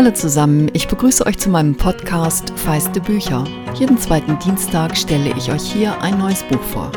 Hallo zusammen, ich begrüße euch zu meinem Podcast Feiste Bücher. Jeden zweiten Dienstag stelle ich euch hier ein neues Buch vor.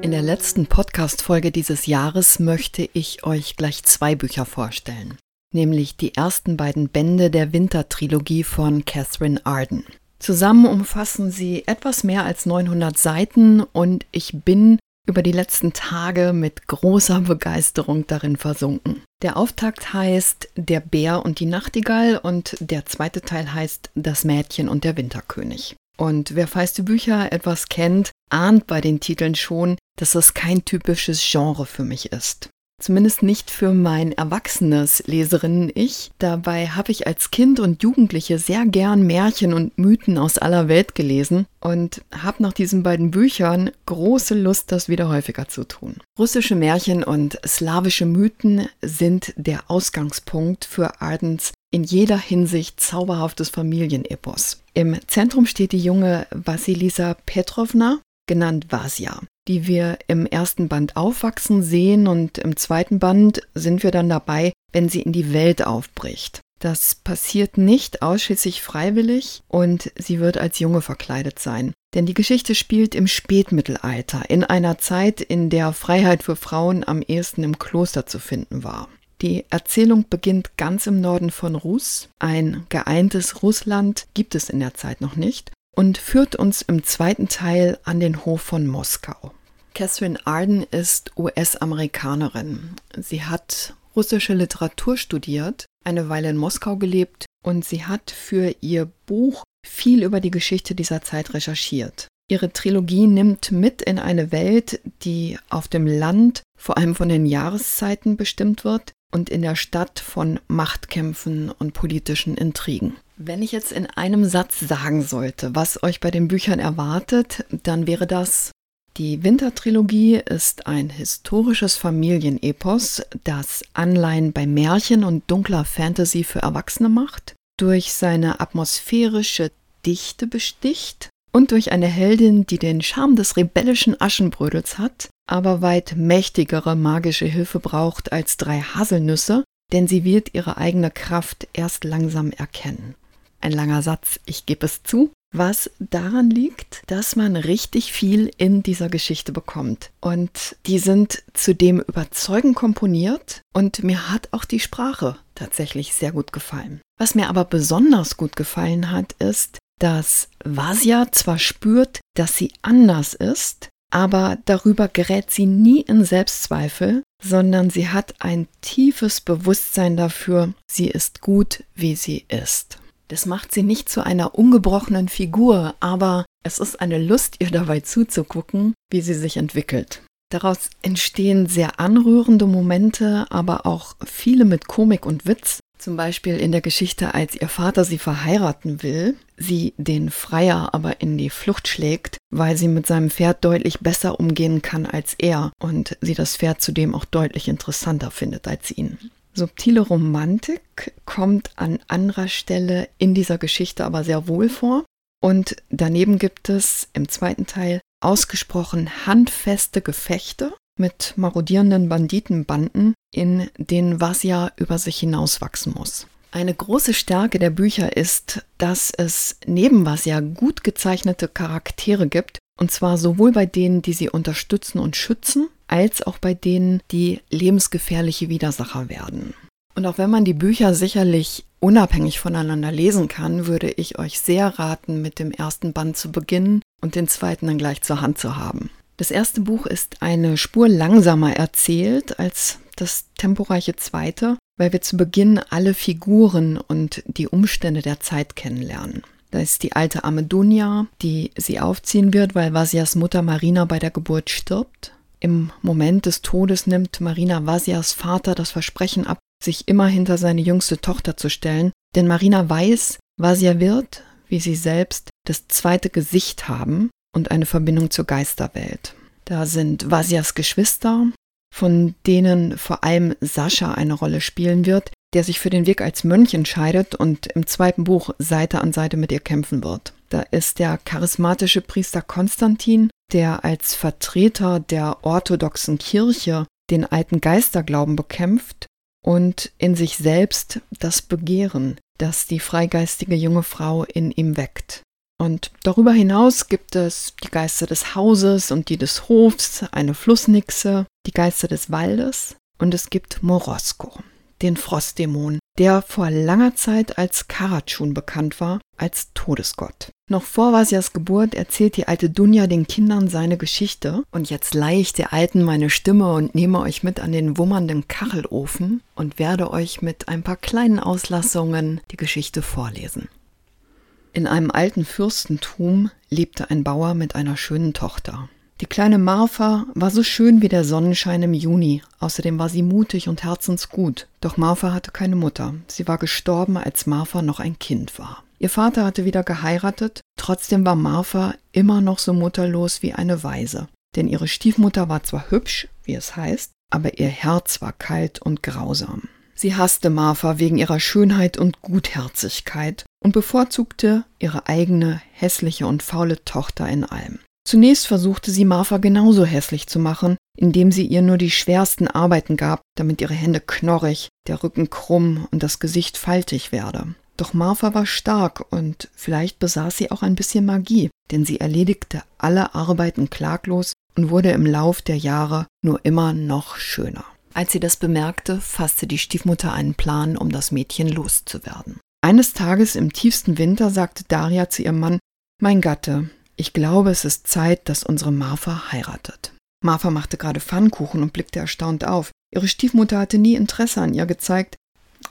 In der letzten Podcast-Folge dieses Jahres möchte ich euch gleich zwei Bücher vorstellen, nämlich die ersten beiden Bände der Wintertrilogie von Catherine Arden. Zusammen umfassen sie etwas mehr als 900 Seiten und ich bin über die letzten Tage mit großer Begeisterung darin versunken. Der Auftakt heißt Der Bär und die Nachtigall und der zweite Teil heißt Das Mädchen und der Winterkönig. Und wer feiste Bücher etwas kennt, ahnt bei den Titeln schon, dass es kein typisches Genre für mich ist. Zumindest nicht für mein erwachsenes Leserinnen-Ich. Dabei habe ich als Kind und Jugendliche sehr gern Märchen und Mythen aus aller Welt gelesen und habe nach diesen beiden Büchern große Lust, das wieder häufiger zu tun. Russische Märchen und slawische Mythen sind der Ausgangspunkt für Ardens in jeder Hinsicht zauberhaftes Familienepos. Im Zentrum steht die junge Vasilisa Petrovna, genannt Vasya die wir im ersten Band aufwachsen sehen und im zweiten Band sind wir dann dabei, wenn sie in die Welt aufbricht. Das passiert nicht ausschließlich freiwillig und sie wird als Junge verkleidet sein. Denn die Geschichte spielt im Spätmittelalter, in einer Zeit, in der Freiheit für Frauen am ehesten im Kloster zu finden war. Die Erzählung beginnt ganz im Norden von Rus. Ein geeintes Russland gibt es in der Zeit noch nicht und führt uns im zweiten Teil an den Hof von Moskau. Catherine Arden ist US-Amerikanerin. Sie hat russische Literatur studiert, eine Weile in Moskau gelebt und sie hat für ihr Buch viel über die Geschichte dieser Zeit recherchiert. Ihre Trilogie nimmt mit in eine Welt, die auf dem Land vor allem von den Jahreszeiten bestimmt wird und in der Stadt von Machtkämpfen und politischen Intrigen. Wenn ich jetzt in einem Satz sagen sollte, was euch bei den Büchern erwartet, dann wäre das, die Wintertrilogie ist ein historisches Familienepos, das Anleihen bei Märchen und dunkler Fantasy für Erwachsene macht, durch seine atmosphärische Dichte besticht und durch eine Heldin, die den Charme des rebellischen Aschenbrödels hat, aber weit mächtigere magische Hilfe braucht als drei Haselnüsse, denn sie wird ihre eigene Kraft erst langsam erkennen. Ein langer Satz, ich gebe es zu, was daran liegt, dass man richtig viel in dieser Geschichte bekommt. Und die sind zudem überzeugend komponiert und mir hat auch die Sprache tatsächlich sehr gut gefallen. Was mir aber besonders gut gefallen hat, ist, dass Vasya zwar spürt, dass sie anders ist, aber darüber gerät sie nie in Selbstzweifel, sondern sie hat ein tiefes Bewusstsein dafür, sie ist gut, wie sie ist. Das macht sie nicht zu einer ungebrochenen Figur, aber es ist eine Lust, ihr dabei zuzugucken, wie sie sich entwickelt. Daraus entstehen sehr anrührende Momente, aber auch viele mit Komik und Witz. Zum Beispiel in der Geschichte, als ihr Vater sie verheiraten will, sie den Freier aber in die Flucht schlägt, weil sie mit seinem Pferd deutlich besser umgehen kann als er und sie das Pferd zudem auch deutlich interessanter findet als ihn. Subtile Romantik kommt an anderer Stelle in dieser Geschichte aber sehr wohl vor. Und daneben gibt es im zweiten Teil ausgesprochen handfeste Gefechte mit marodierenden Banditenbanden, in denen Vasya über sich hinauswachsen muss. Eine große Stärke der Bücher ist, dass es neben Vasya gut gezeichnete Charaktere gibt, und zwar sowohl bei denen, die sie unterstützen und schützen, als auch bei denen, die lebensgefährliche Widersacher werden. Und auch wenn man die Bücher sicherlich unabhängig voneinander lesen kann, würde ich euch sehr raten, mit dem ersten Band zu beginnen und den zweiten dann gleich zur Hand zu haben. Das erste Buch ist eine Spur langsamer erzählt als das temporeiche zweite, weil wir zu Beginn alle Figuren und die Umstände der Zeit kennenlernen. Da ist die alte Amedunia, die sie aufziehen wird, weil Vasias Mutter Marina bei der Geburt stirbt. Im Moment des Todes nimmt Marina Vasias Vater das Versprechen ab, sich immer hinter seine jüngste Tochter zu stellen, denn Marina weiß, Vasia wird, wie sie selbst, das zweite Gesicht haben und eine Verbindung zur Geisterwelt. Da sind Vasias Geschwister, von denen vor allem Sascha eine Rolle spielen wird, der sich für den Weg als Mönch entscheidet und im zweiten Buch Seite an Seite mit ihr kämpfen wird. Da ist der charismatische Priester Konstantin, der als Vertreter der orthodoxen Kirche den alten Geisterglauben bekämpft und in sich selbst das Begehren, das die freigeistige junge Frau in ihm weckt. Und darüber hinaus gibt es die Geister des Hauses und die des Hofs, eine Flussnixe, die Geister des Waldes und es gibt Morosko, den Frostdämon, der vor langer Zeit als Karatschun bekannt war, als Todesgott. Noch vor Vasias Geburt erzählt die alte Dunja den Kindern seine Geschichte und jetzt leihe ich der Alten meine Stimme und nehme euch mit an den wummernden Kachelofen und werde euch mit ein paar kleinen Auslassungen die Geschichte vorlesen. In einem alten Fürstentum lebte ein Bauer mit einer schönen Tochter. Die kleine Marfa war so schön wie der Sonnenschein im Juni, außerdem war sie mutig und herzensgut. Doch Marfa hatte keine Mutter. Sie war gestorben, als Marfa noch ein Kind war. Ihr Vater hatte wieder geheiratet, trotzdem war Marfa immer noch so mutterlos wie eine Waise. Denn ihre Stiefmutter war zwar hübsch, wie es heißt, aber ihr Herz war kalt und grausam. Sie hasste Marfa wegen ihrer Schönheit und Gutherzigkeit und bevorzugte ihre eigene hässliche und faule Tochter in allem. Zunächst versuchte sie Marfa genauso hässlich zu machen, indem sie ihr nur die schwersten Arbeiten gab, damit ihre Hände knorrig, der Rücken krumm und das Gesicht faltig werde. Doch Marfa war stark und vielleicht besaß sie auch ein bisschen Magie, denn sie erledigte alle Arbeiten klaglos und wurde im Lauf der Jahre nur immer noch schöner. Als sie das bemerkte, fasste die Stiefmutter einen Plan, um das Mädchen loszuwerden. Eines Tages im tiefsten Winter sagte Daria zu ihrem Mann, Mein Gatte, ich glaube, es ist Zeit, dass unsere Marfa heiratet. Marfa machte gerade Pfannkuchen und blickte erstaunt auf. Ihre Stiefmutter hatte nie Interesse an ihr gezeigt,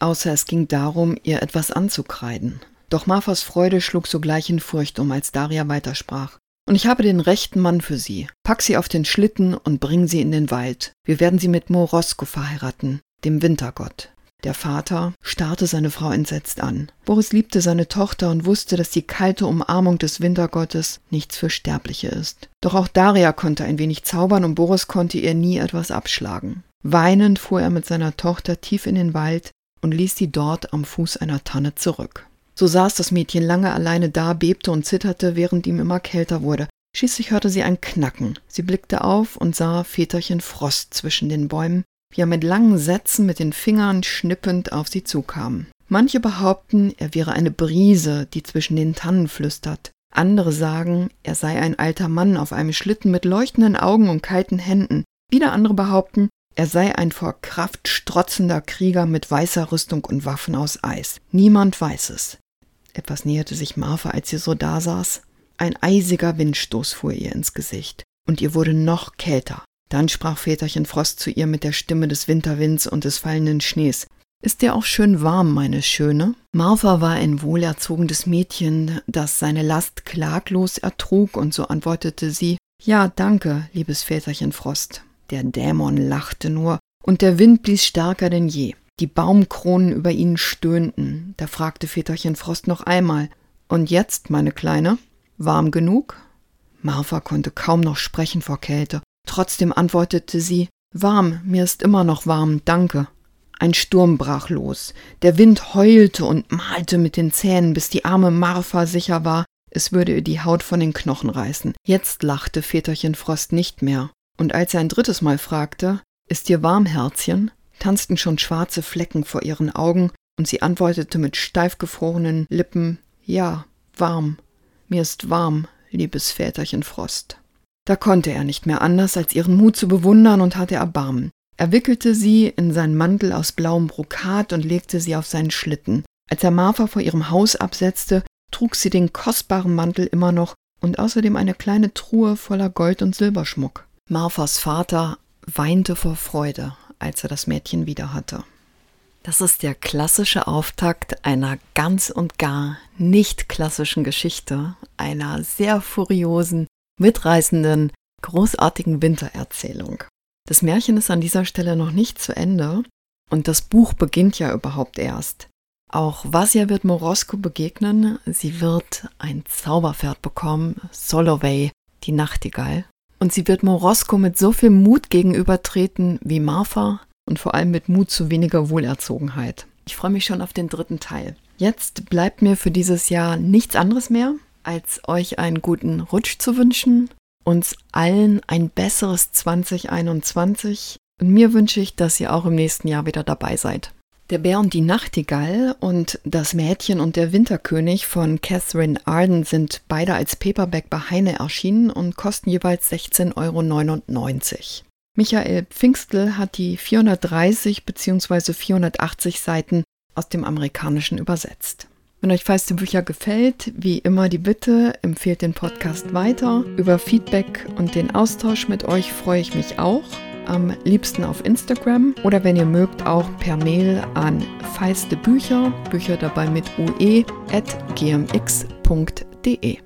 außer es ging darum, ihr etwas anzukreiden. Doch Marfas Freude schlug sogleich in Furcht um, als Daria weitersprach. Und ich habe den rechten Mann für sie. Pack sie auf den Schlitten und bring sie in den Wald. Wir werden sie mit Morosko verheiraten, dem Wintergott. Der Vater starrte seine Frau entsetzt an. Boris liebte seine Tochter und wusste, dass die kalte Umarmung des Wintergottes nichts für Sterbliche ist. Doch auch Daria konnte ein wenig zaubern und Boris konnte ihr nie etwas abschlagen. Weinend fuhr er mit seiner Tochter tief in den Wald und ließ sie dort am Fuß einer Tanne zurück. So saß das Mädchen lange alleine da, bebte und zitterte, während ihm immer kälter wurde. Schließlich hörte sie ein Knacken. Sie blickte auf und sah Väterchen Frost zwischen den Bäumen, wie er mit langen Sätzen mit den Fingern schnippend auf sie zukam. Manche behaupten, er wäre eine Brise, die zwischen den Tannen flüstert. Andere sagen, er sei ein alter Mann auf einem Schlitten mit leuchtenden Augen und kalten Händen. Wieder andere behaupten, er sei ein vor Kraft strotzender Krieger mit weißer Rüstung und Waffen aus Eis. Niemand weiß es. Etwas näherte sich Marfa, als sie so dasaß. Ein eisiger Windstoß fuhr ihr ins Gesicht, und ihr wurde noch kälter. Dann sprach Väterchen Frost zu ihr mit der Stimme des Winterwinds und des fallenden Schnees. Ist dir auch schön warm, meine Schöne? Martha war ein wohlerzogenes Mädchen, das seine Last klaglos ertrug, und so antwortete sie Ja, danke, liebes Väterchen Frost. Der Dämon lachte nur, und der Wind blies stärker denn je. Die Baumkronen über ihnen stöhnten. Da fragte Väterchen Frost noch einmal Und jetzt, meine Kleine, warm genug? Martha konnte kaum noch sprechen vor Kälte. Trotzdem antwortete sie Warm, mir ist immer noch warm, danke. Ein Sturm brach los. Der Wind heulte und malte mit den Zähnen, bis die arme Marfa sicher war, es würde ihr die Haut von den Knochen reißen. Jetzt lachte Väterchen Frost nicht mehr. Und als er ein drittes Mal fragte, Ist dir warm, Herzchen? tanzten schon schwarze Flecken vor ihren Augen, und sie antwortete mit steif gefrorenen Lippen, Ja, warm. Mir ist warm, liebes Väterchen Frost. Da konnte er nicht mehr anders, als ihren Mut zu bewundern und hatte Erbarmen. Er wickelte sie in seinen Mantel aus blauem Brokat und legte sie auf seinen Schlitten. Als er Martha vor ihrem Haus absetzte, trug sie den kostbaren Mantel immer noch und außerdem eine kleine Truhe voller Gold- und Silberschmuck. Marthas Vater weinte vor Freude, als er das Mädchen wieder hatte. Das ist der klassische Auftakt einer ganz und gar nicht klassischen Geschichte, einer sehr furiosen, mitreißenden, großartigen Wintererzählung. Das Märchen ist an dieser Stelle noch nicht zu Ende und das Buch beginnt ja überhaupt erst. Auch Vasya wird Morosko begegnen. Sie wird ein Zauberpferd bekommen, Solovey, die Nachtigall. Und sie wird Morosko mit so viel Mut gegenübertreten wie Martha und vor allem mit Mut zu weniger Wohlerzogenheit. Ich freue mich schon auf den dritten Teil. Jetzt bleibt mir für dieses Jahr nichts anderes mehr, als euch einen guten Rutsch zu wünschen, uns allen ein besseres 2021, Und mir wünsche ich, dass ihr auch im nächsten Jahr wieder dabei seid. Der Bär und die Nachtigall und Das Mädchen und der Winterkönig von Catherine Arden sind beide als Paperback bei Heine erschienen und kosten jeweils 16,99 Euro. Michael Pfingstl hat die 430 bzw. 480 Seiten aus dem Amerikanischen übersetzt. Wenn euch feiste Bücher gefällt, wie immer die Bitte, empfehlt den Podcast weiter. Über Feedback und den Austausch mit euch freue ich mich auch am liebsten auf Instagram oder wenn ihr mögt auch per Mail an feiste Bücher, Bücher dabei mit ue, at gmx.de.